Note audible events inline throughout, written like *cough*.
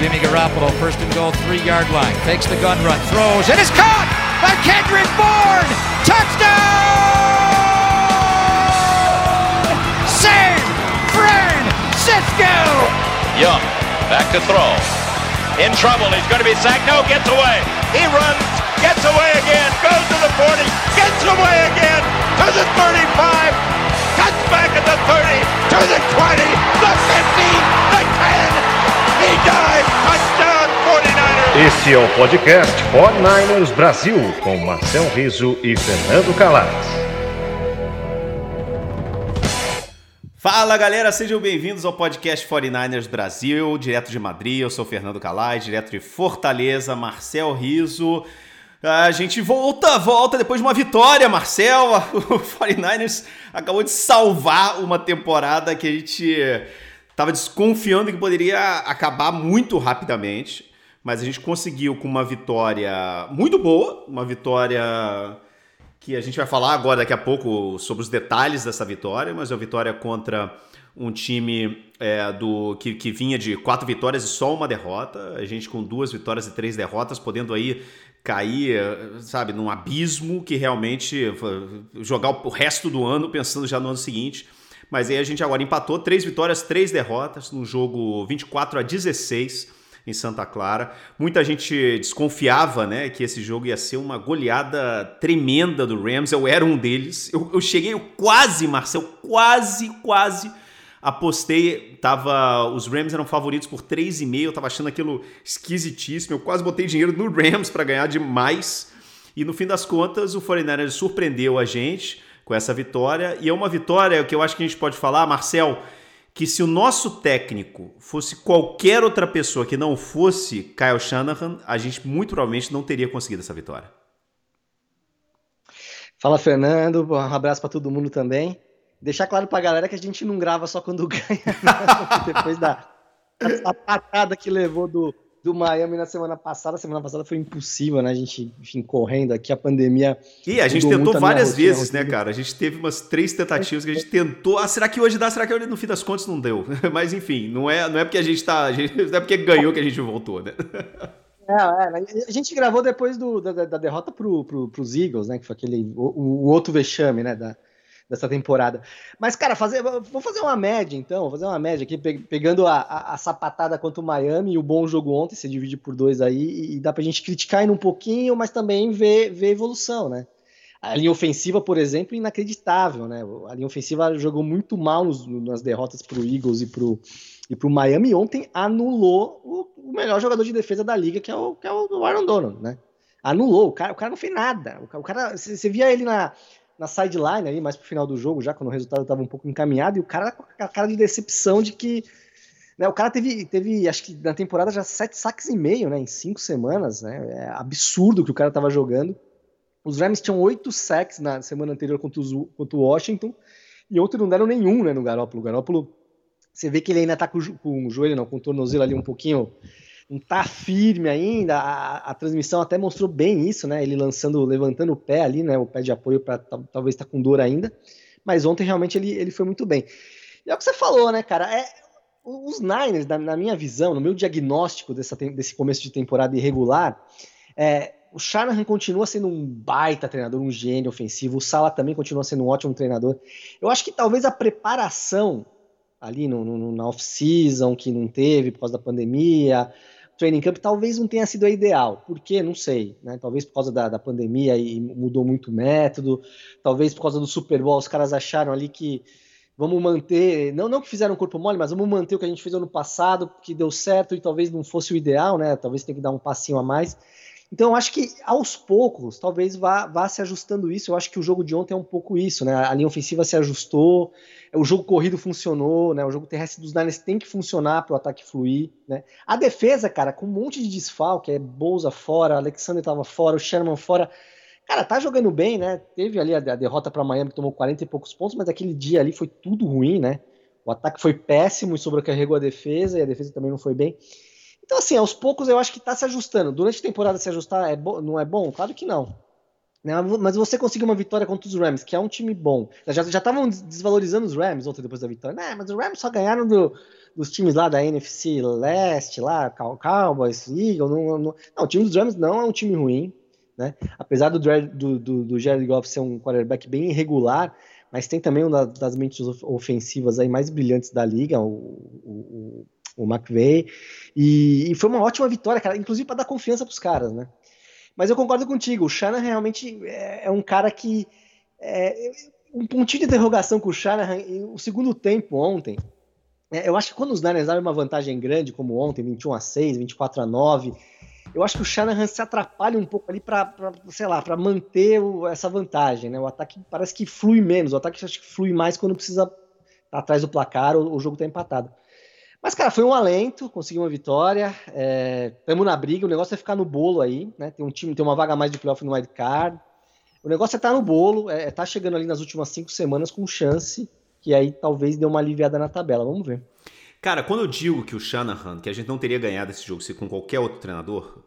Jimmy Garoppolo, first and goal, three-yard line, takes the gun run, throws, and it's caught by Kendrick Bourne. Touchdown! San Francisco! Young, back to throw. In trouble, he's going to be sacked. No, gets away. He runs, gets away again, goes to the 40, 49ers. Este é o podcast 49ers Brasil, com Marcel Riso e Fernando Calais. Fala galera, sejam bem-vindos ao podcast 49ers Brasil, direto de Madrid. Eu sou Fernando Calais, direto de Fortaleza, Marcel Riso. A gente volta, volta depois de uma vitória, Marcel. *laughs* O 49ers acabou de salvar uma temporada que a gente estava desconfiando que poderia acabar muito rapidamente, mas a gente conseguiu com uma vitória muito boa, uma vitória que a gente vai falar agora daqui a pouco sobre os detalhes dessa vitória, mas é uma vitória contra um time é, do que, que vinha de quatro vitórias e só uma derrota, a gente com duas vitórias e três derrotas, podendo aí cair, sabe, num abismo que realmente jogar o resto do ano pensando já no ano seguinte. Mas aí a gente agora empatou três vitórias, três derrotas, num jogo 24 a 16 em Santa Clara. Muita gente desconfiava, né, que esse jogo ia ser uma goleada tremenda do Rams. Eu era um deles. Eu, eu cheguei, eu quase, Marcel, quase, quase apostei. Tava, os Rams eram favoritos por 3,5. Eu tava achando aquilo esquisitíssimo. Eu quase botei dinheiro no Rams para ganhar demais. E no fim das contas, o 49ers surpreendeu a gente com essa vitória. E é uma vitória que eu acho que a gente pode falar, Marcel que se o nosso técnico fosse qualquer outra pessoa que não fosse Kyle Shanahan, a gente muito provavelmente não teria conseguido essa vitória. Fala, Fernando. Um abraço para todo mundo também. Deixar claro para a galera que a gente não grava só quando *laughs* ganha, não, depois da a patada que levou do, do Miami na semana passada. Semana passada foi impossível, né? A gente, enfim, correndo aqui, a pandemia. E a gente tentou várias vezes, né, cara? A gente teve umas três tentativas que a gente tentou. Ah, será que hoje dá? Será que hoje, no fim das contas, não deu? *laughs* Mas enfim, não é, não é porque a gente tá. A gente, não é porque ganhou que a gente voltou, né? É, é, a gente gravou depois do, da, da derrota pro, pro, pros Eagles, né? Que foi aquele. O, o outro vexame, né? Da, dessa temporada. Mas, cara, fazer, vou fazer uma média, então. Vou fazer uma média aqui, pegando a, a, a sapatada contra o Miami e o bom jogo ontem, se divide por dois aí, e dá pra gente criticar ainda um pouquinho, mas também ver, ver evolução, né? A linha ofensiva, por exemplo, inacreditável, né? A linha ofensiva jogou muito mal nos, nas derrotas pro Eagles e pro, e pro Miami. Ontem anulou o, o melhor jogador de defesa da liga, que é o, que é o Aaron Donald, né? Anulou, o cara, o cara não fez nada. O cara, você via ele na, na sideline ali, mais pro final do jogo, já quando o resultado estava um pouco encaminhado, e o cara com a cara de decepção de que. Né, o cara teve, teve, acho que na temporada já sete saques e meio, né? Em cinco semanas, né? É absurdo que o cara estava jogando. Os Rams tinham oito sacks na semana anterior contra, os, contra o Washington, e ontem não deram nenhum, né, no Garópolo. O Garópolo, você vê que ele ainda tá com, com o joelho, não, com o tornozelo ali um pouquinho não tá firme ainda. A, a, transmissão até mostrou bem isso, né? Ele lançando, levantando o pé ali, né? O pé de apoio para talvez estar tá com dor ainda. Mas ontem realmente ele, ele foi muito bem. E é o que você falou, né, cara? É, os Niners, na, na minha visão, no meu diagnóstico dessa, desse começo de temporada irregular, é, o Shanahan continua sendo um baita treinador, um gênio ofensivo. O Sala também continua sendo um ótimo treinador. Eu acho que talvez a preparação ali no, no, na off-season, que não teve por causa da pandemia, training camp talvez não tenha sido a ideal. Por quê? Não sei. Né? Talvez por causa da, da pandemia e mudou muito o método. Talvez por causa do Super Bowl, os caras acharam ali que vamos manter, não, não que fizeram corpo mole, mas vamos manter o que a gente fez ano passado, que deu certo e talvez não fosse o ideal, né? Talvez tenha que dar um passinho a mais. Então eu acho que aos poucos, talvez vá, vá se ajustando isso. Eu acho que o jogo de ontem é um pouco isso, né? A linha ofensiva se ajustou, o jogo corrido funcionou, né? O jogo terrestre dos Niners tem que funcionar para o ataque fluir, né? A defesa, cara, com um monte de desfalque, é Bolsa fora, Alexander estava fora, o Sherman fora. Cara, tá jogando bem, né? Teve ali a, a derrota para Miami que tomou 40 e poucos pontos, mas aquele dia ali foi tudo ruim, né? O ataque foi péssimo e sobrecarregou a defesa, e a defesa também não foi bem. Então, assim, aos poucos eu acho que está se ajustando. Durante a temporada se ajustar é não é bom? Claro que não. Né? Mas você conseguiu uma vitória contra os Rams, que é um time bom. Já estavam desvalorizando os Rams ontem depois da vitória. Né? Mas os Rams só ganharam do, dos times lá da NFC Leste, lá, Cowboys, Eagles. Não, não, não, o time dos Rams não é um time ruim. Né? Apesar do, do, do, do Jared Goff ser um quarterback bem irregular, mas tem também uma das mentes ofensivas aí mais brilhantes da liga, o, o McVay. E, e, foi uma ótima vitória, cara, inclusive para dar confiança para os caras, né? Mas eu concordo contigo, o Shanahan realmente é, é um cara que. É, um pontinho de interrogação com o Shanahan, o segundo tempo ontem. É, eu acho que quando os Niners abrem uma vantagem grande, como ontem, 21 a 6, 24 a 9, eu acho que o Shanahan se atrapalha um pouco ali para, sei lá, para manter o, essa vantagem, né? O ataque parece que flui menos, o ataque acho que flui mais quando precisa tá atrás do placar ou o jogo está empatado. Mas, cara, foi um alento, conseguiu uma vitória. Estamos é, na briga, o negócio é ficar no bolo aí, né? Tem um time, tem uma vaga mais de playoff no wildcard. O negócio é estar tá no bolo, é, é tá chegando ali nas últimas cinco semanas com chance, que aí talvez dê uma aliviada na tabela. Vamos ver. Cara, quando eu digo que o Shanahan, que a gente não teria ganhado esse jogo se com qualquer outro treinador,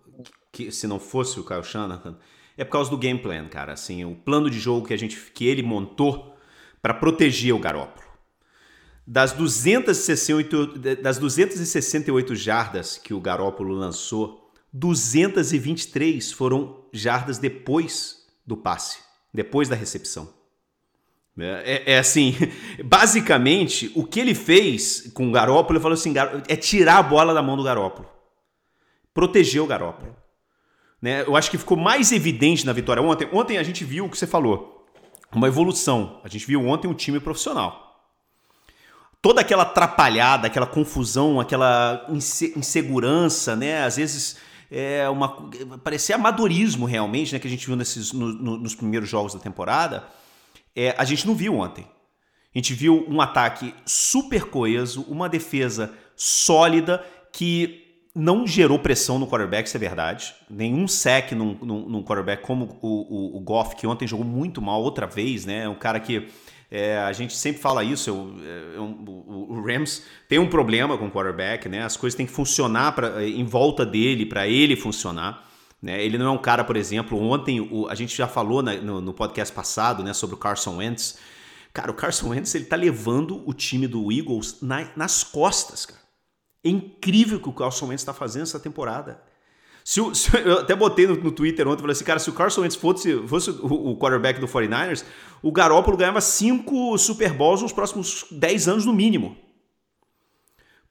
que se não fosse o Kyle Shanahan, é por causa do game plan, cara. Assim, o plano de jogo que a gente, que ele montou para proteger o Garoppolo. Das 268, das 268 jardas que o Garópolo lançou, 223 foram jardas depois do passe, depois da recepção. É, é, é, assim, *laughs* basicamente, o que ele fez com o Garópolo, ele falou assim, é tirar a bola da mão do Garópolo. Proteger o Garópolo. Né? Eu acho que ficou mais evidente na vitória ontem. Ontem a gente viu o que você falou, uma evolução. A gente viu ontem um time profissional toda aquela atrapalhada, aquela confusão, aquela insegurança, né? Às vezes é uma parecia amadorismo realmente, né? Que a gente viu nesses no, no, nos primeiros jogos da temporada. É, a gente não viu ontem. A gente viu um ataque super coeso, uma defesa sólida que não gerou pressão no quarterback, isso é verdade. Nenhum sec num, num, num quarterback como o, o, o Goff, que ontem jogou muito mal outra vez, né? Um cara que é, a gente sempre fala isso, eu, eu, o, o, Rams tem um problema com o quarterback, né? As coisas têm que funcionar pra, em volta dele, para ele funcionar. Né? Ele não é um cara, por exemplo, ontem o, a gente já falou na, no, no, podcast passado né, sobre o Carson Wentz. Cara, o Carson Wentz ele tá levando o time do Eagles na, nas costas, cara. É incrível o que o Carson Wentz está fazendo essa temporada. Se o, *laughs* se, eu até botei no, no Twitter ontem, falei assim, cara, se o Carson Wentz fosse, fosse o, o quarterback do 49ers, o Garoppolo ganhava cinco Super Bowls nos próximos 10 anos no mínimo.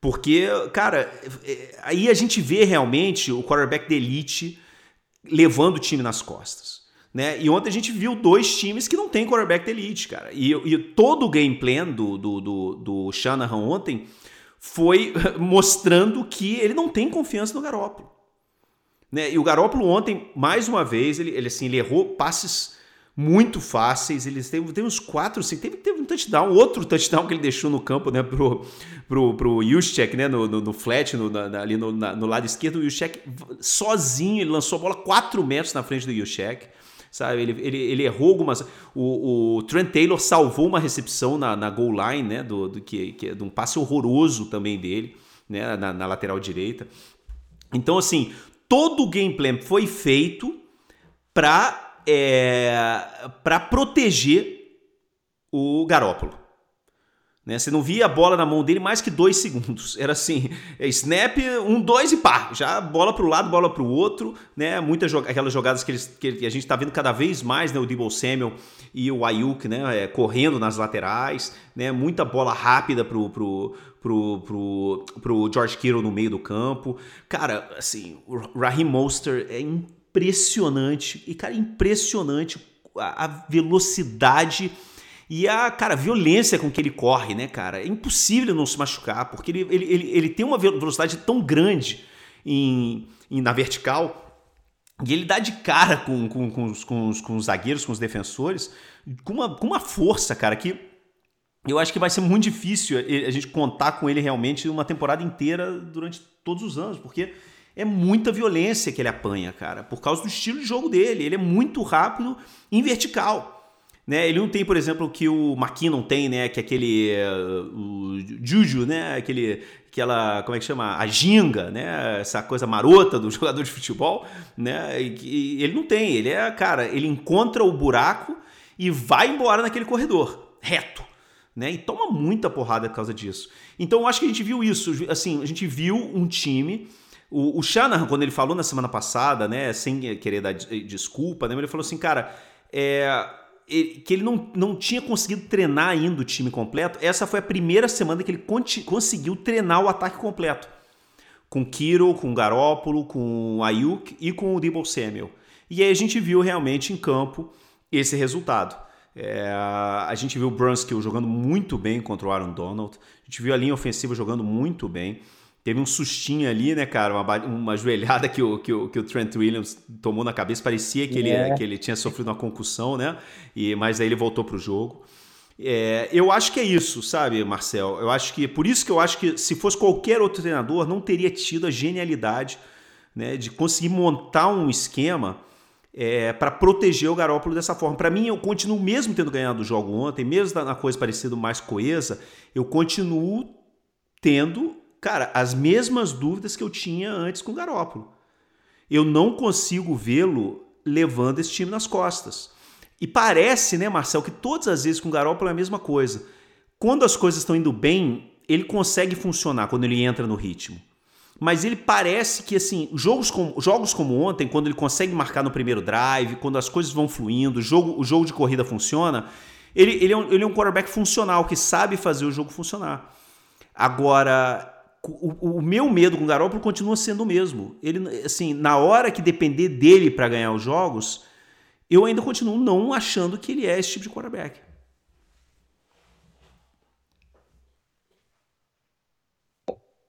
Porque, cara, é, aí a gente vê realmente o quarterback de elite levando o time nas costas. Né? E ontem a gente viu dois times que não tem quarterback de elite, cara. E, e todo o game plan do, do, do, do Shanahan ontem foi *laughs* mostrando que ele não tem confiança no Garoppolo. Né? E o Garópolo ontem, mais uma vez, ele, ele, assim, ele errou passes muito fáceis. Ele teve, teve uns quatro, assim, teve, teve um touchdown, outro touchdown que ele deixou no campo, né, pro, pro, pro Juszczyk, né, no, no, no flat, no, na, ali no, na, no lado esquerdo, o Juszczyk sozinho, ele lançou a bola quatro metros na frente do Juszczyk. Sabe, ele, ele, ele errou algumas. O, o Trent Taylor salvou uma recepção na, na goal line, né? Do, do que, que, de um passe horroroso também dele, né? Na, na lateral direita. Então, assim, todo o gameplay foi feito para é, para proteger o Garópolo. Né? Você não via a bola na mão dele mais que dois segundos. *laughs* Era assim, é snap, um, dois e pá. Já bola para o lado, bola para o outro. Né? Muitas aquelas jogadas que, eles, que a gente está vendo cada vez mais, né? o Debo Samuel e o Ayuk né? É, correndo nas laterais. Né? Muita bola rápida para o pro, pro, pro George Kittle no meio do campo. Cara, assim, o Raheem Monster é impressionante. E, cara, impressionante a, a velocidade e a, cara, violência com que ele corre, né, cara? É impossível não se machucar, porque ele, ele, ele, ele tem uma velocidade tão grande em, em, na vertical E ele dá de cara com, com, com, os, com, os, com os zagueiros, com os defensores, com uma, com uma força, cara, que eu acho que vai ser muito difícil a gente contar com ele realmente uma temporada inteira durante todos os anos, porque é muita violência que ele apanha, cara, por causa do estilo de jogo dele. Ele é muito rápido em vertical. Né? Ele não tem, por exemplo, o que o McKinnon tem, né? Que é aquele. Uh, o Juju, né? Aquele, aquela. Como é que chama? A ginga, né? Essa coisa marota do *laughs* jogador de futebol, né? E, e ele não tem. Ele é, cara, ele encontra o buraco e vai embora naquele corredor, reto. Né? E toma muita porrada por causa disso. Então eu acho que a gente viu isso. Assim, a gente viu um time o, o Shanahan, quando ele falou na semana passada, né, sem querer dar desculpa, né, ele falou assim, cara, é, que ele não, não tinha conseguido treinar ainda o time completo. Essa foi a primeira semana que ele conseguiu treinar o ataque completo. Com Kiro, com Garópolo, com Ayuk e com o Debo Samuel. E aí a gente viu realmente em campo esse resultado. É, a gente viu o Brunskill jogando muito bem contra o Aaron Donald. A gente viu a linha ofensiva jogando muito bem. Teve um sustinho ali, né, cara? Uma, uma joelhada que o, que, o, que o Trent Williams tomou na cabeça. Parecia que, é. ele, que ele tinha sofrido uma concussão, né? E, mas aí ele voltou pro jogo. É, eu acho que é isso, sabe, Marcel? Eu acho que. Por isso que eu acho que se fosse qualquer outro treinador, não teria tido a genialidade né, de conseguir montar um esquema é, para proteger o Garópolo dessa forma. Para mim, eu continuo, mesmo tendo ganhado o jogo ontem, mesmo na coisa parecida mais coesa, eu continuo tendo cara, as mesmas dúvidas que eu tinha antes com o Garópolo. Eu não consigo vê-lo levando esse time nas costas. E parece, né, Marcel, que todas as vezes com o Garópolo é a mesma coisa. Quando as coisas estão indo bem, ele consegue funcionar quando ele entra no ritmo. Mas ele parece que, assim, jogos como, jogos como ontem, quando ele consegue marcar no primeiro drive, quando as coisas vão fluindo, o jogo, o jogo de corrida funciona, ele, ele, é um, ele é um quarterback funcional, que sabe fazer o jogo funcionar. Agora, o, o, meu medo com o Garoppolo continua sendo o mesmo. Ele, assim, na hora que depender dele para ganhar os jogos, eu ainda continuo não achando que ele é esse tipo de quarterback.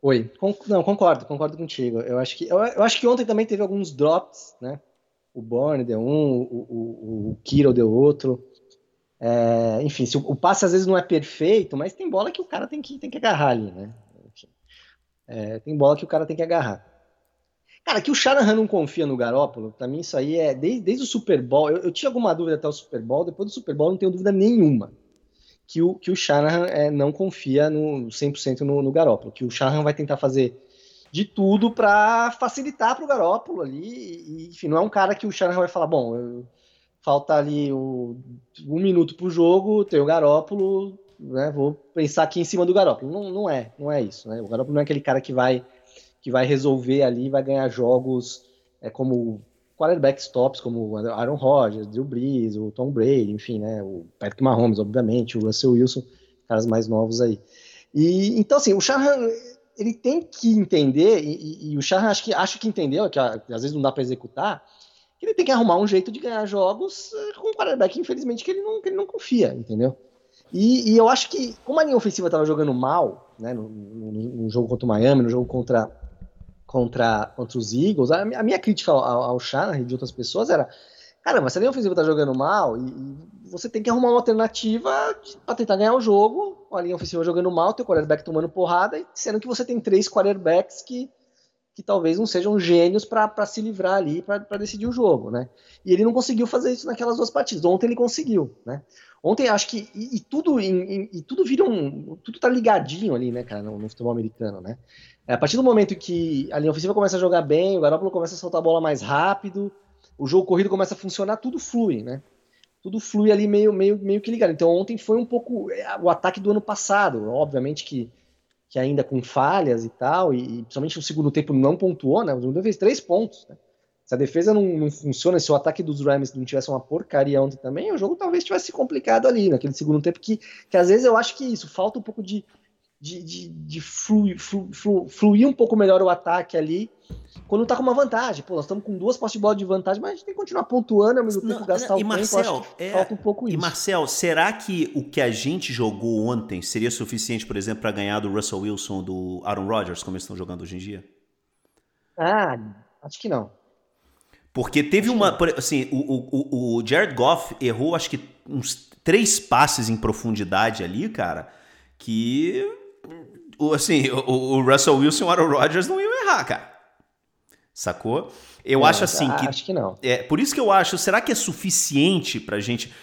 Oi, não, concordo, concordo contigo. Eu acho que, eu, eu, acho que ontem também teve alguns drops, né? O Borne deu um, o, o, o Kiro deu outro. É, enfim, o, o, passe às vezes não é perfeito, mas tem bola que o cara tem que, tem que agarrar ali, né? É, tem bola que o cara tem que agarrar. Cara, que o Shanahan não confia no Garópolo, pra mim isso aí é desde, desde o Super Bowl. Eu, eu, tinha alguma dúvida até o Super Bowl, depois do Super Bowl não tenho dúvida nenhuma que o, que o Shanahan é, não confia no 100% no, no Garópolo, que o Shanahan vai tentar fazer de tudo para facilitar para o Garópolo ali. E, enfim, não é um cara que o Shanahan vai falar: bom, eu, falta ali o, um minuto pro jogo, tem o Garópolo, né, vou pensar aqui em cima do Garoppolo. Não, não é, não é isso. Né? O Garoppolo não é aquele cara que vai, que vai resolver ali, vai ganhar jogos é, como quarterbacks tops, como Aaron Rodgers, Drew Brees, o Tom Brady, enfim, né, o Patrick Mahomes, obviamente, o Russell Wilson, caras mais novos aí. E então assim, o Shanahan ele tem que entender e, e, o Shanahan acho que acho que entendeu que às vezes não dá para executar, que ele tem que arrumar um jeito de ganhar jogos eh, com um quarterback, infelizmente, que ele não, que ele não confia, entendeu? E, e, eu acho que, como a linha ofensiva estava jogando mal, né, no, no, no, jogo contra o Miami, no jogo contra, contra, contra os Eagles, a, a minha crítica ao, ao Shanahan e de outras pessoas era: caramba, se a linha ofensiva está jogando mal, e, e, você tem que arrumar uma alternativa para tentar ganhar o jogo, a linha ofensiva jogando mal, teu quarterback tomando porrada, e sendo que você tem três quarterbacks que, que talvez não sejam gênios para se livrar ali, para decidir o jogo, né? E ele não conseguiu fazer isso naquelas duas partidas. Ontem ele conseguiu, né? Ontem acho que. E, e tudo em, e tudo vira um. Tudo tá ligadinho ali, né, cara, no, no, futebol americano, né? É, a partir do momento que a linha ofensiva começa a jogar bem, o Garoppolo começa a soltar a bola mais rápido, o jogo corrido começa a funcionar, tudo flui, né? Tudo flui ali meio, meio, meio que ligado. Então ontem foi um pouco é, o ataque do ano passado. Obviamente que, que ainda com falhas e tal, e, e principalmente no segundo tempo não pontuou, né? O segundo fez três pontos. Né? Se a defesa não, não, funciona, se o ataque dos Rams não tivesse uma porcaria ontem também, o jogo talvez tivesse complicado ali, naquele segundo tempo, que, que às vezes eu acho que isso, falta um pouco de, de, de, de fluir, flu, flu, fluir um pouco melhor o ataque ali, quando tá com uma vantagem. Pô, nós estamos com duas postes de bola de vantagem, mas a gente tem que continuar pontuando ao mesmo tempo não, gastar e o Marcel, tempo. É, falta um pouco isso. E Marcel, será que o que a gente jogou ontem seria suficiente, por exemplo, para ganhar do Russell Wilson, do Aaron Rodgers, como eles estão jogando hoje em dia? Ah, acho que não. Porque teve uma. Assim, o, o, o Jared Goff errou, acho que uns três passes em profundidade ali, cara, que. Assim, o, o Russell Wilson e o Aaron Rodgers não iam errar, cara. Sacou? Eu não, acho assim que. Acho que não. É, por isso que eu acho, será que é suficiente pra gente.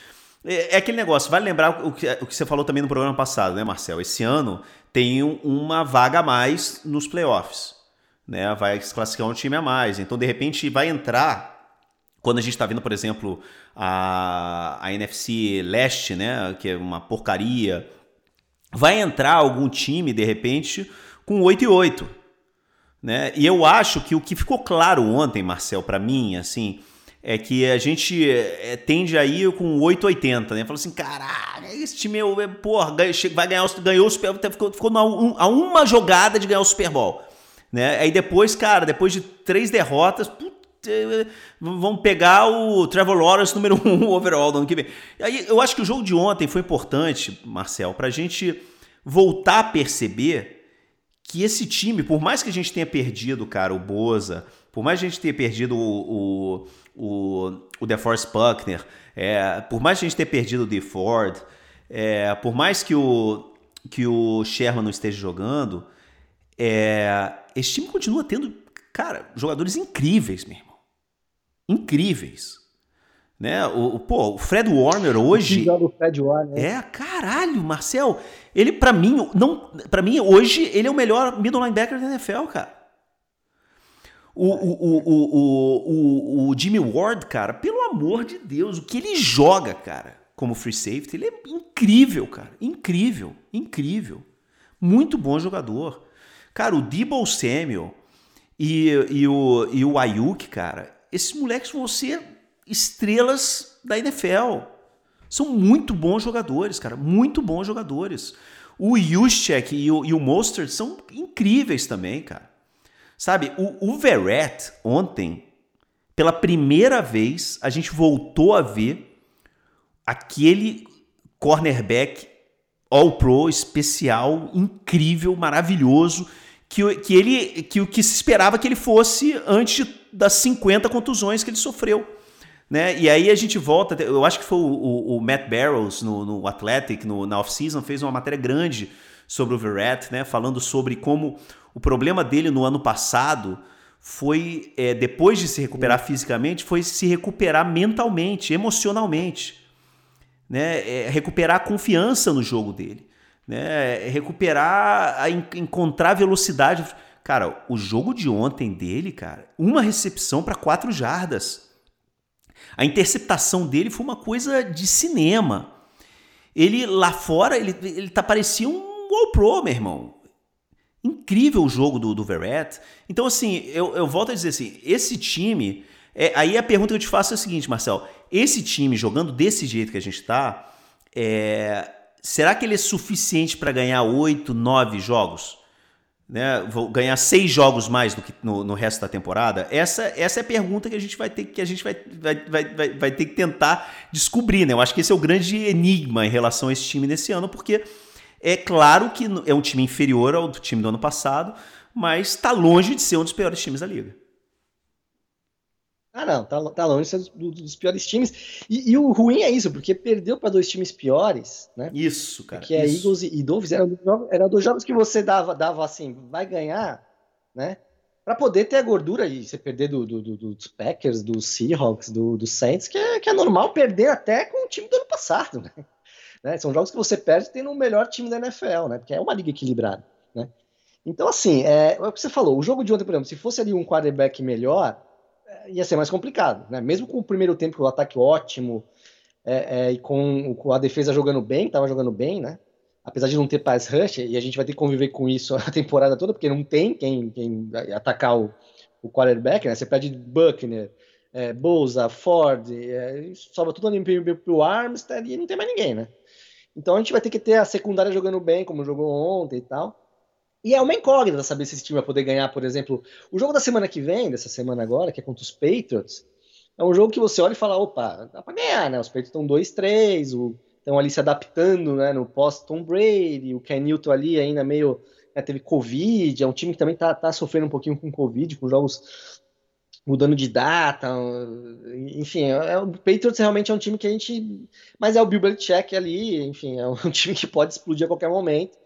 É, é aquele negócio, vale lembrar o que, o que você falou também no programa passado, né, Marcel? Esse ano tem uma vaga a mais nos playoffs. Né? Vai se classificar um time a mais. Então, de repente, vai entrar. Quando a gente está vendo, por exemplo, a, a NFC Leste, né? Que é uma porcaria. Vai entrar algum time, de repente, com 8 e 8. Né? E eu acho que o que ficou claro ontem, Marcel, para mim, assim, é que a gente é, tende a ir com 880, né? Falou assim, caralho, esse time é, é porra, vai ganhar, ganhou o Super Bowl, ficou, ficou a uma jogada de ganhar o Super Bowl. Né? Aí depois, cara, depois de três derrotas, put, vão pegar o Trevor Lawrence número *laughs* um overall do ano que vem. Aí eu acho que o jogo de ontem foi importante, Marcel, para a gente voltar a perceber que esse time, por mais que a gente tenha perdido, cara, o Boza, por mais que a gente tenha perdido o, o, o, o DeForest Buckner, é, por mais que a gente tenha perdido o DeFord, é, por mais que o, que o Sherman não esteja jogando, é, esse time continua tendo, cara, jogadores incríveis, meu irmão. Incríveis. Né? O, o, pô, o Fred Warner hoje. O Fred Warner. É, caralho, Marcel. Ele, para mim, não, para mim, hoje, ele é o melhor middle linebacker da NFL, cara. O, o, o, o, o Jimmy Ward, cara, pelo amor de Deus, o que ele joga, cara, como free safety, ele é incrível, cara. Incrível, incrível. Muito bom jogador. Cara, o Debo Samuel e, e, o, e o Ayuk, cara, esses moleques vão ser estrelas da NFL. São muito bons jogadores, cara. Muito bons jogadores. O Juszczyk e o, e o Mostert são incríveis também, cara. Sabe, o, o Verrett ontem, pela primeira vez, a gente voltou a ver aquele cornerback All-Pro especial, incrível, maravilhoso, que, que ele que o que se esperava que ele fosse antes das 50 contusões que ele sofreu. Né? E aí a gente volta, eu acho que foi o, o, o Matt Barrows no, no Athletic, no, na off-season, fez uma matéria grande sobre o Verrett, né? falando sobre como o problema dele no ano passado foi, é, depois de se recuperar fisicamente, foi se recuperar mentalmente, emocionalmente. Né? É, recuperar a confiança no jogo dele né? Recuperar, a encontrar velocidade. Cara, o jogo de ontem dele, cara, uma recepção para quatro jardas. A interceptação dele foi uma coisa de cinema. Ele lá fora, ele, ele tá parecia um All Pro, meu irmão. Incrível o jogo do, do Verrett. Então, assim, eu, eu volto a dizer assim: esse time. É, aí a pergunta que eu te faço é a seguinte, Marcel: esse time jogando desse jeito que a gente tá, é, será que ele é suficiente para ganhar oito, nove jogos? Né? Vou ganhar seis jogos mais do que no, no, resto da temporada? Essa, essa é a pergunta que a gente vai ter que a gente vai, vai, vai, vai, ter que tentar descobrir. Né? Eu acho que esse é o grande enigma em relação a esse time nesse ano, porque é claro que é um time inferior ao do time do ano passado, mas está longe de ser um dos piores times da liga. Ah, não, tá, tá longe ser dos, dos piores times. E, e, o ruim é isso, porque perdeu para dois times piores, né? Isso, cara. Que é Eagles e, Dolphins. Eram, eram dois jogos que você dava, dava assim, vai ganhar, né? Para poder ter a gordura e você perder do, do, do, dos Packers, dos Seahawks, do, do Saints, que é, que é normal perder até com o time do ano passado, né? *laughs* né? São jogos que você perde tendo o melhor time da NFL, né? Porque é uma liga equilibrada, né? Então, assim, é, é o que você falou. O jogo de ontem, por exemplo, se fosse ali um quarterback melhor ia ser mais complicado, né? Mesmo com o primeiro tempo, o ataque ótimo, é, é, e com, com, a defesa jogando bem, estava jogando bem, né? Apesar de não ter pass rush, e a gente vai ter que conviver com isso *laughs* a temporada toda, porque não tem quem, quem atacar o, o quarterback, né? Você pede Buckner, é, Bolsa, Ford, é, sobra tudo ali pro, Armstead e não tem mais ninguém, né? Então a gente vai ter que ter a secundária jogando bem, como jogou ontem e tal. E é uma incógnita saber se esse time vai poder ganhar, por exemplo, o jogo da semana que vem, dessa semana agora, que é contra os Patriots. É um jogo que você olha e fala, opa, dá pra ganhar, né? Os Patriots estão 2-3, estão ali se adaptando, né? No pós-Tom Brady, o Ken Newton ali ainda meio. Né, teve Covid, é um time que também tá, tá sofrendo um pouquinho com Covid, com jogos mudando de data, enfim, é, é, o Patriots realmente é um time que a gente, mas é o Bill Belichick ali, enfim, é um *laughs* time que pode explodir a qualquer momento,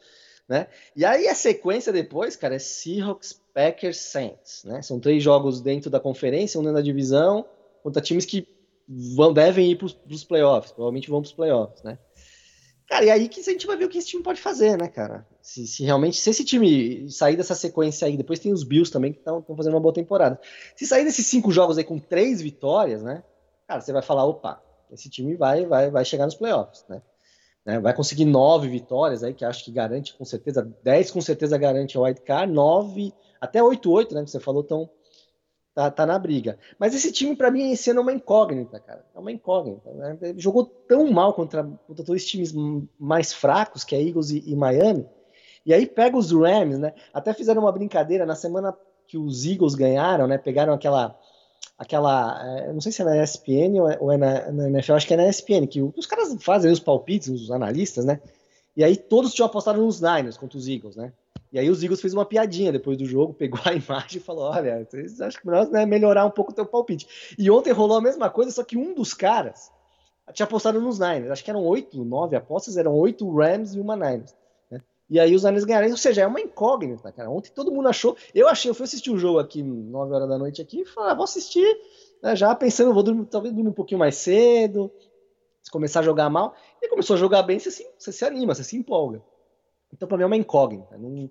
né? E aí a sequência depois, cara, é Seahawks, Packers, Saints, né? São três jogos dentro da conferência, um dentro da divisão, contra times que vão, devem ir para os playoffs, provavelmente vão para os playoffs, né? Cara, e aí que a gente vai ver o que esse time pode fazer, né, cara? Se, se, realmente, se esse time sair dessa sequência aí, depois tem os Bills também que estão fazendo uma boa temporada. Se sair desses cinco jogos aí com três vitórias, né, cara, você vai falar, opa, esse time vai, vai, vai chegar nos playoffs, né? Né? Vai conseguir nove vitórias aí, que acho que garante com certeza, dez com certeza garante o card, nove, até oito, oito, né, que você falou, tão tá, tá na briga. Mas esse time, para mim, esse ano é uma incógnita, cara. É uma incógnita. Né? Jogou tão mal contra, contra dois times mais fracos, que é Eagles e, e, Miami. E aí pega os Rams, né? Até fizeram uma brincadeira na semana que os Eagles ganharam, né? Pegaram aquela. Aquela. É, não sei se é na ESPN é, ou é na, na, NFL, acho que é na ESPN, que os caras fazem os palpites, os analistas, né? E aí todos tinham apostado nos Niners contra os Eagles, né? E aí os Eagles fez uma piadinha depois do jogo, pegou a *laughs* imagem e falou: olha, vocês acham que melhor né, melhorar um pouco o teu palpite. E ontem rolou a mesma coisa, só que um dos caras tinha apostado nos Niners. Acho que eram oito, nove apostas, eram oito Rams e uma Niners. E aí os Niners ganharam. Ou seja, é uma incógnita, cara. Ontem todo mundo achou. Eu achei, eu fui assistir o jogo aqui, nove horas da noite aqui, e falei, ah, vou assistir, né, já pensando, vou dormir, talvez dormir um pouquinho mais cedo, se começar a jogar mal. E começou a jogar bem, você se, você se anima, você se empolga. Então, para mim, é uma incógnita. Não...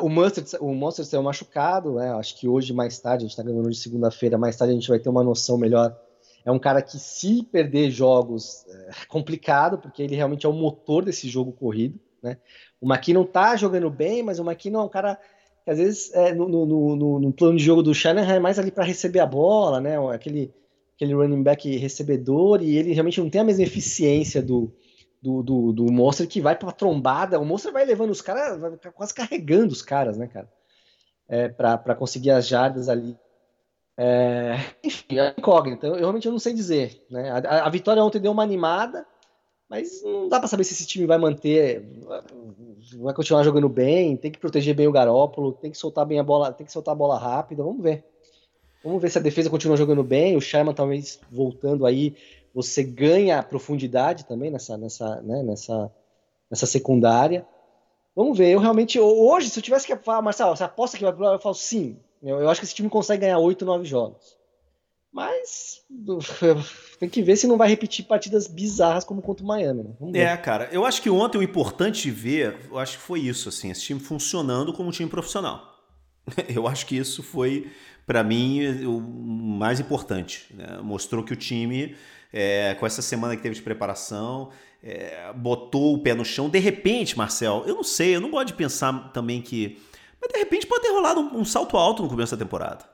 O Monster, o Monster saiu machucado, né? Acho que hoje, mais tarde, a gente está gravando de segunda-feira, mais tarde a gente vai ter uma noção melhor. É um cara que, se perder jogos, é *laughs* complicado, porque ele realmente é o motor desse jogo corrido, né? O McKinnon tá jogando bem, mas o McKinnon é um cara que, às vezes, é, no, no, no, no plano de jogo do Shanahan, é mais ali para receber a bola, né? Aquele, aquele running back recebedor, e ele realmente não tem a mesma eficiência do, do, do, do Monster que vai pra trombada. O Monster vai levando os caras, vai quase carregando os caras, né, cara? É, pra conseguir as jardas ali. É, enfim, é incógnita. Eu, eu realmente não sei dizer. Né? A, a, vitória ontem deu uma animada, mas não dá para saber se esse time vai manter, vai continuar jogando bem, tem que proteger bem o Garópolo, tem que soltar bem a bola, tem que soltar a bola rápida. Vamos ver. Vamos ver se a defesa continua jogando bem, o Sherman talvez voltando aí você ganha profundidade também nessa, nessa, né, nessa, nessa secundária. Vamos ver, eu realmente, hoje, se eu tivesse que falar, Marcelo, você aposta que vai pro eu falo sim. Eu, eu acho que esse time consegue ganhar 8, 9 jogos. Mas *laughs* tem que ver se não vai repetir partidas bizarras como contra o Miami. Né? É, cara, eu acho que ontem o importante de ver, eu acho que foi isso, assim, esse time funcionando como um time profissional. *laughs* Eu acho que isso foi, para mim, o mais importante. Né? Mostrou que o time é, com essa semana que teve de preparação, é, botou o pé no chão. De repente, Marcel, eu não sei, eu não gosto de pensar também que. Mas de repente pode ter rolado um, um salto alto no começo da temporada.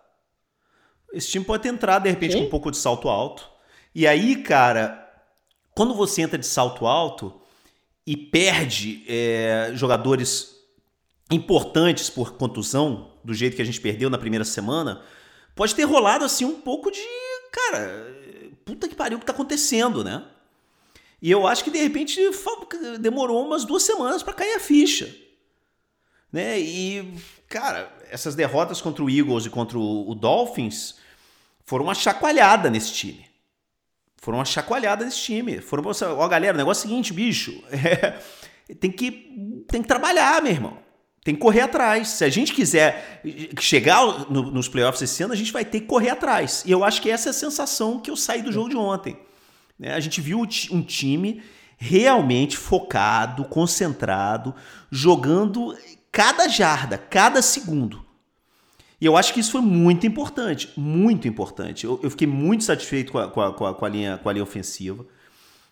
Esse time pode ter entrado, de repente, Sim. com um pouco de salto alto. E aí, cara, quando você entra de salto alto e perde é, jogadores importantes por contusão, do jeito que a gente perdeu na primeira semana, pode ter rolado assim um pouco de. Cara, puta que pariu o que tá acontecendo, né? E eu acho que de repente demorou umas duas semanas para cair a ficha. Né? E, cara, essas derrotas contra o Eagles e contra o Dolphins foram uma chacoalhada nesse time. Foram uma chacoalhada nesse time. Foram, ó, galera, o negócio é o seguinte, bicho. É, *laughs* tem, que, tem que trabalhar, meu irmão. Tem que correr atrás. Se a gente quiser chegar no, nos playoffs esse ano, a gente vai ter que correr atrás. E eu acho que essa é a sensação que eu saí do jogo de ontem. Né? A gente viu um time realmente focado, concentrado, jogando cada jarda, cada segundo. E eu acho que isso foi muito importante, muito importante. Eu, eu fiquei muito satisfeito com a, com a, com a, linha, com a linha ofensiva.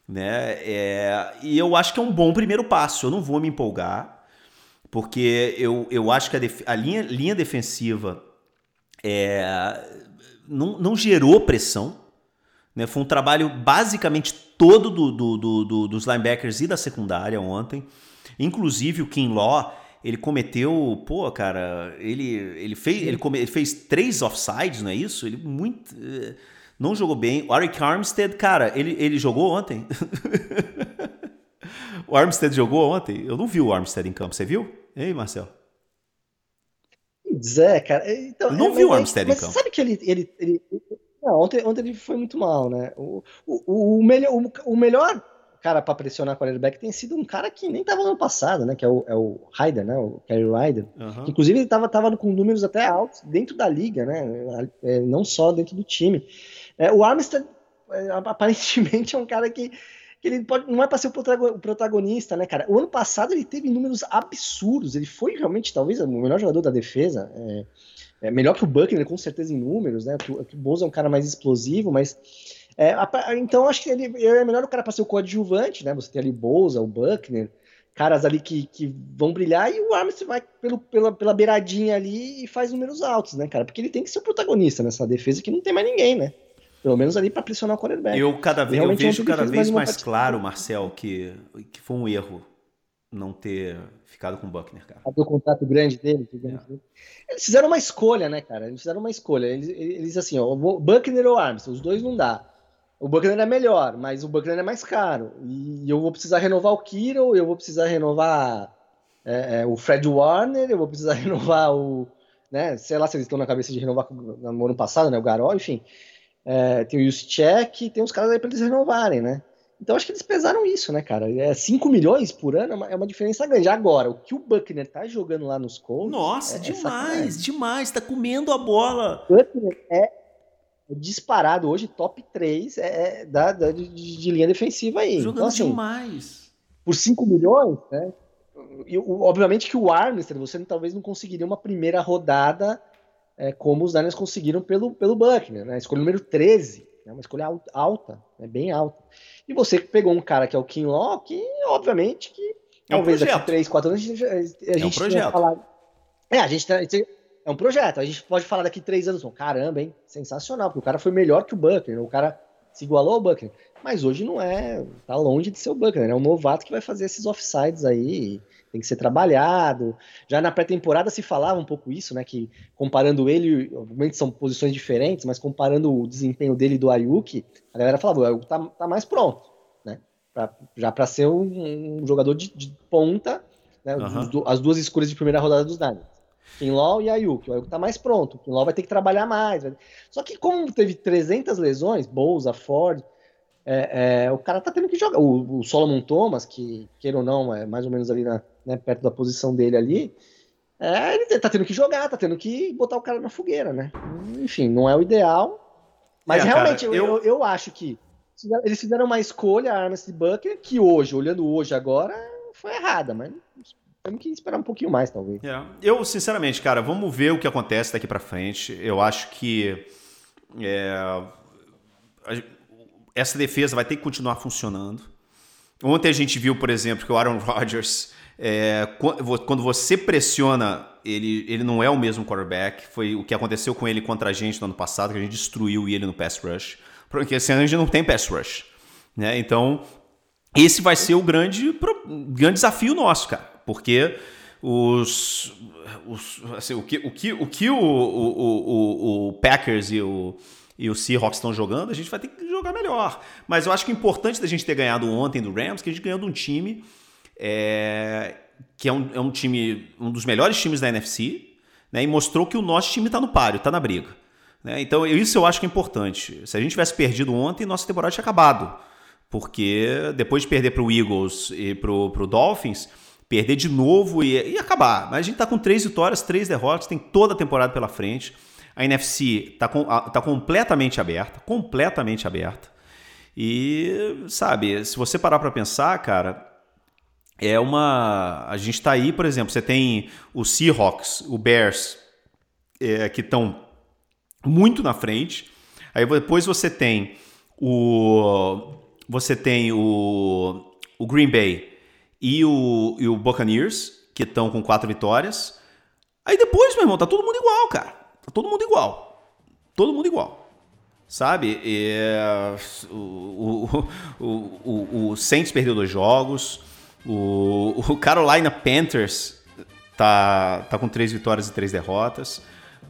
Né? É, e eu acho que é um bom primeiro passo. Eu não vou me empolgar porque eu, eu acho que a, linha, linha defensiva é, não, não gerou pressão. Né? Foi um trabalho basicamente todo do, do, do, dos linebackers e da secundária ontem. Inclusive o Kim Law, ele cometeu, pô, cara, ele, ele, fez, ele, come, ele fez três offsides, não é isso? Ele muito. Eh, não jogou bem. O Arik Armstead, cara, ele, ele jogou ontem. *laughs* o Armstead jogou ontem? Eu não vi o Armstead em campo, você viu? Ei, Marcel? Putz, é, cara. Então, Eu não é, vi o mas- Armstead em mas campo. sabe que ele. ele, ele não, ontem, ontem ele foi muito mal, né? O, o, o, melhor, o, o melhor cara pra pressionar quarterback tem sido um cara que nem tava no ano passado, né? Que é o, é o Ryder, né? O Kerry Ryder. Que, Inclusive, ele tava, tava com números até altos dentro da liga, né? É, não só dentro do time. É, o Armstead, é, aparentemente, é um cara que, que ele pode, não é para ser o protago- o protagonista, né, cara? O ano passado ele teve números absurdos. Ele foi realmente, talvez, o melhor jogador da defesa. É, é melhor que o Buckner, com certeza, em números, né? O, o Bosa é um cara mais explosivo, mas. É, então, acho que ele, ele é melhor o cara para ser o coadjuvante, né? Você tem ali Bosa, o Buckner caras ali que, que vão brilhar e o Armstrong vai pelo, pela, pela beiradinha ali e faz números altos, né, cara? Porque ele tem que ser o protagonista nessa defesa que não tem mais ninguém, né? Pelo menos ali pra pressionar o quarterback. Eu, cada vez, eu vejo cada vez mais claro, Marcel, que, que foi um erro não ter ficado com o Buckner, cara. O contrato grande dele, gigante dele? Eles fizeram uma escolha, né, cara? Eles fizeram uma escolha. Eles, eles assim, ó, Buckner ou Armstrong, os dois não dá. O Buckner é melhor, mas o Buckner é mais caro. E eu vou precisar renovar o Kittle, eu vou precisar renovar é, é, o Fred Warner, eu vou precisar *laughs* renovar o. Né, sei lá se eles estão na cabeça de renovar no ano passado, né? O Garol, enfim. É, tem o Juszczyk, tem uns caras aí pra eles renovarem, né? Então acho que eles pesaram isso, né, cara? É 5 milhões por ano é uma, é uma diferença grande. Agora, o que o Buckner tá jogando lá nos Colts. Nossa, é- demais, demais. Tá comendo a bola. Buckner é disparado hoje, top 3 é, é da, da- de, de linha defensiva aí. Jogando Então, assim, demais. por 5 milhões, né? E, obviamente que o Armstrong, você talvez não conseguiria uma primeira rodada é, como os Niners conseguiram pelo, pelo Buckner, né? Escolha número 13, né? uma escolha al- alta, né? bem alta. E você pegou um cara que é o Kinlaw, que obviamente que É um talvez projeto. daqui 3, 4 anos a gente, a gente É um tenha projeto. falado- É, a gente tá- é um projeto. A gente pode falar daqui três anos, caramba, hein? Sensacional, porque o cara foi melhor que o Buckner, o cara se igualou ao Buckner. Mas hoje não é, tá longe de ser o Buckner, é um novato que vai fazer esses offsides aí, tem que ser trabalhado. Já na pré-temporada se falava um pouco isso, né? Que comparando ele, obviamente são posições diferentes, mas comparando o desempenho dele do Ayuki, a galera falava, o Ayuki tá, tá mais pronto, né? Pra- já para ser um, um jogador de, de ponta, né? Du- as duas escolhas de primeira rodada dos Niners. Kinlaw e Ayuk. O Ayuk tá mais pronto. O Kinlaw vai ter que trabalhar mais. vai- Só que como teve 300 lesões, Bolsa, Ford, é, é, o cara tá tendo que jogar. O, o Solomon Thomas, que, queira ou não, é mais ou menos ali na, né, perto da posição dele ali, é, ele tá tendo que jogar, tá tendo que botar o cara na fogueira, né? Enfim, não é o ideal. Mas É, cara, realmente, eu, eu- eu, eu acho que eles fizeram uma escolha, a Armstead Bucker, que hoje, olhando hoje agora, foi errada, mas temos que esperar um pouquinho mais, talvez. É. Eu, sinceramente, cara, vamos ver o que acontece daqui pra frente. Eu acho que é, essa defesa vai ter que continuar funcionando. Ontem a gente viu, por exemplo, que o Aaron *laughs* Rodgers, é, quando você pressiona, ele, ele não é o mesmo quarterback. Foi o que aconteceu com ele contra a gente no ano passado, que a gente destruiu ele no pass rush. Porque esse ano a gente não tem pass rush. Né? Então, esse vai ser o grande, grande desafio nosso, cara. Porque os. os assim, o que o, que, o, que o, o, o, o Packers e o, e o Seahawks estão jogando, a gente vai ter que jogar melhor. Mas eu acho que o importante da gente ter ganhado ontem do Rams, que a gente ganhou de um time é, que é um, é um time, um dos melhores times da NFC, né, e mostrou que o nosso time está no páreo, está na briga. né? Então, isso eu acho que é importante. Se a gente tivesse perdido ontem, nossa temporada tinha acabado. Porque depois de perder para o Eagles e para o Dolphins, perder de novo e, e acabar. Mas a gente está com três vitórias, três derrotas, tem toda a temporada pela frente. A NFC está com, tá completamente aberta, completamente aberta. E, sabe, se você parar para pensar, cara, é uma. A gente tá aí, por exemplo, você tem o Seahawks, o Bears, é, que estão muito na frente. Aí depois você tem o. Você tem o, o Green Bay e o, e o Buccaneers, que estão com quatro vitórias. Aí depois, meu irmão, tá todo mundo igual, cara. Tá todo mundo igual. Todo mundo igual. Sabe? É, o, o, o, o, Saints perdeu dois jogos. O, o Carolina Panthers tá, tá com três vitórias e três derrotas.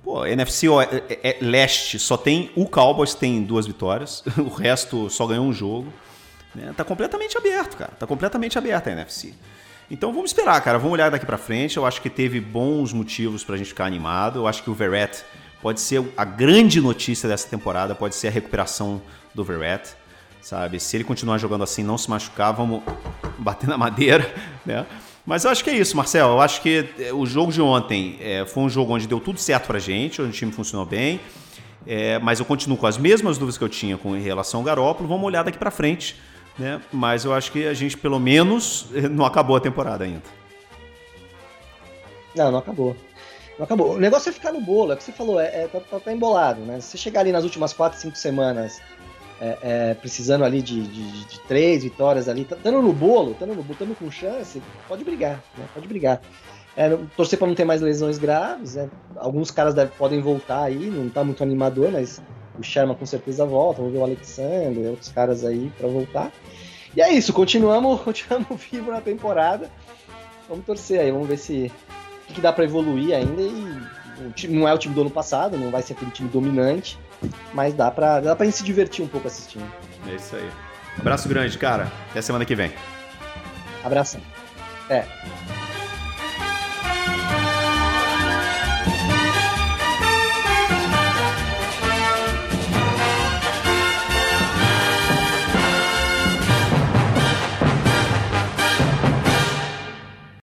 Pô, NFC é- é leste só tem o Cowboys tem duas vitórias. *laughs* O resto só ganhou um jogo. Né? Tá completamente aberto, cara. Tá completamente aberto a NFC. Então vamos esperar, cara. Vamos olhar daqui para frente. Eu acho que teve bons motivos pra gente ficar animado. Eu acho que o Verret pode ser a grande notícia dessa temporada, pode ser a recuperação do Verret, sabe? Se ele continuar jogando assim, não se machucar, vamos bater na madeira, *laughs* né? Mas eu acho que é isso, Marcelo. Eu acho que é, o jogo de ontem é, foi um jogo onde deu tudo certo pra gente, onde o time funcionou bem. É, mas eu continuo com as mesmas dúvidas que eu tinha com relação ao Garópolo. Vamos olhar daqui para frente, né? Mas eu acho que a gente pelo menos não acabou a temporada ainda. Não, não acabou. Não acabou. O negócio é ficar no bolo, é o que você falou, é, é tá, tá, tá, embolado, né? Se você chegar ali nas últimas 4, 5 semanas é, é, precisando ali de, de, de, três vitórias ali, estando no bolo, estando no botando com chance, pode brigar, né? Pode brigar. É, torcer para não ter mais lesões graves, né? Alguns caras deve, podem voltar aí, não tá muito animador, mas o Sherman com certeza volta, vamos ver o Alexander, outros caras aí para voltar. E é isso, continuamos, *laughs* continuamos vivo na temporada. Vamos torcer aí, vamos ver se o que dá para evoluir ainda e não é o time do ano passado, não vai ser aquele time dominante, mas dá para dá pra gente se divertir um pouco assistindo. É isso aí. Abraço grande, cara. Até semana que vem. Abração. É.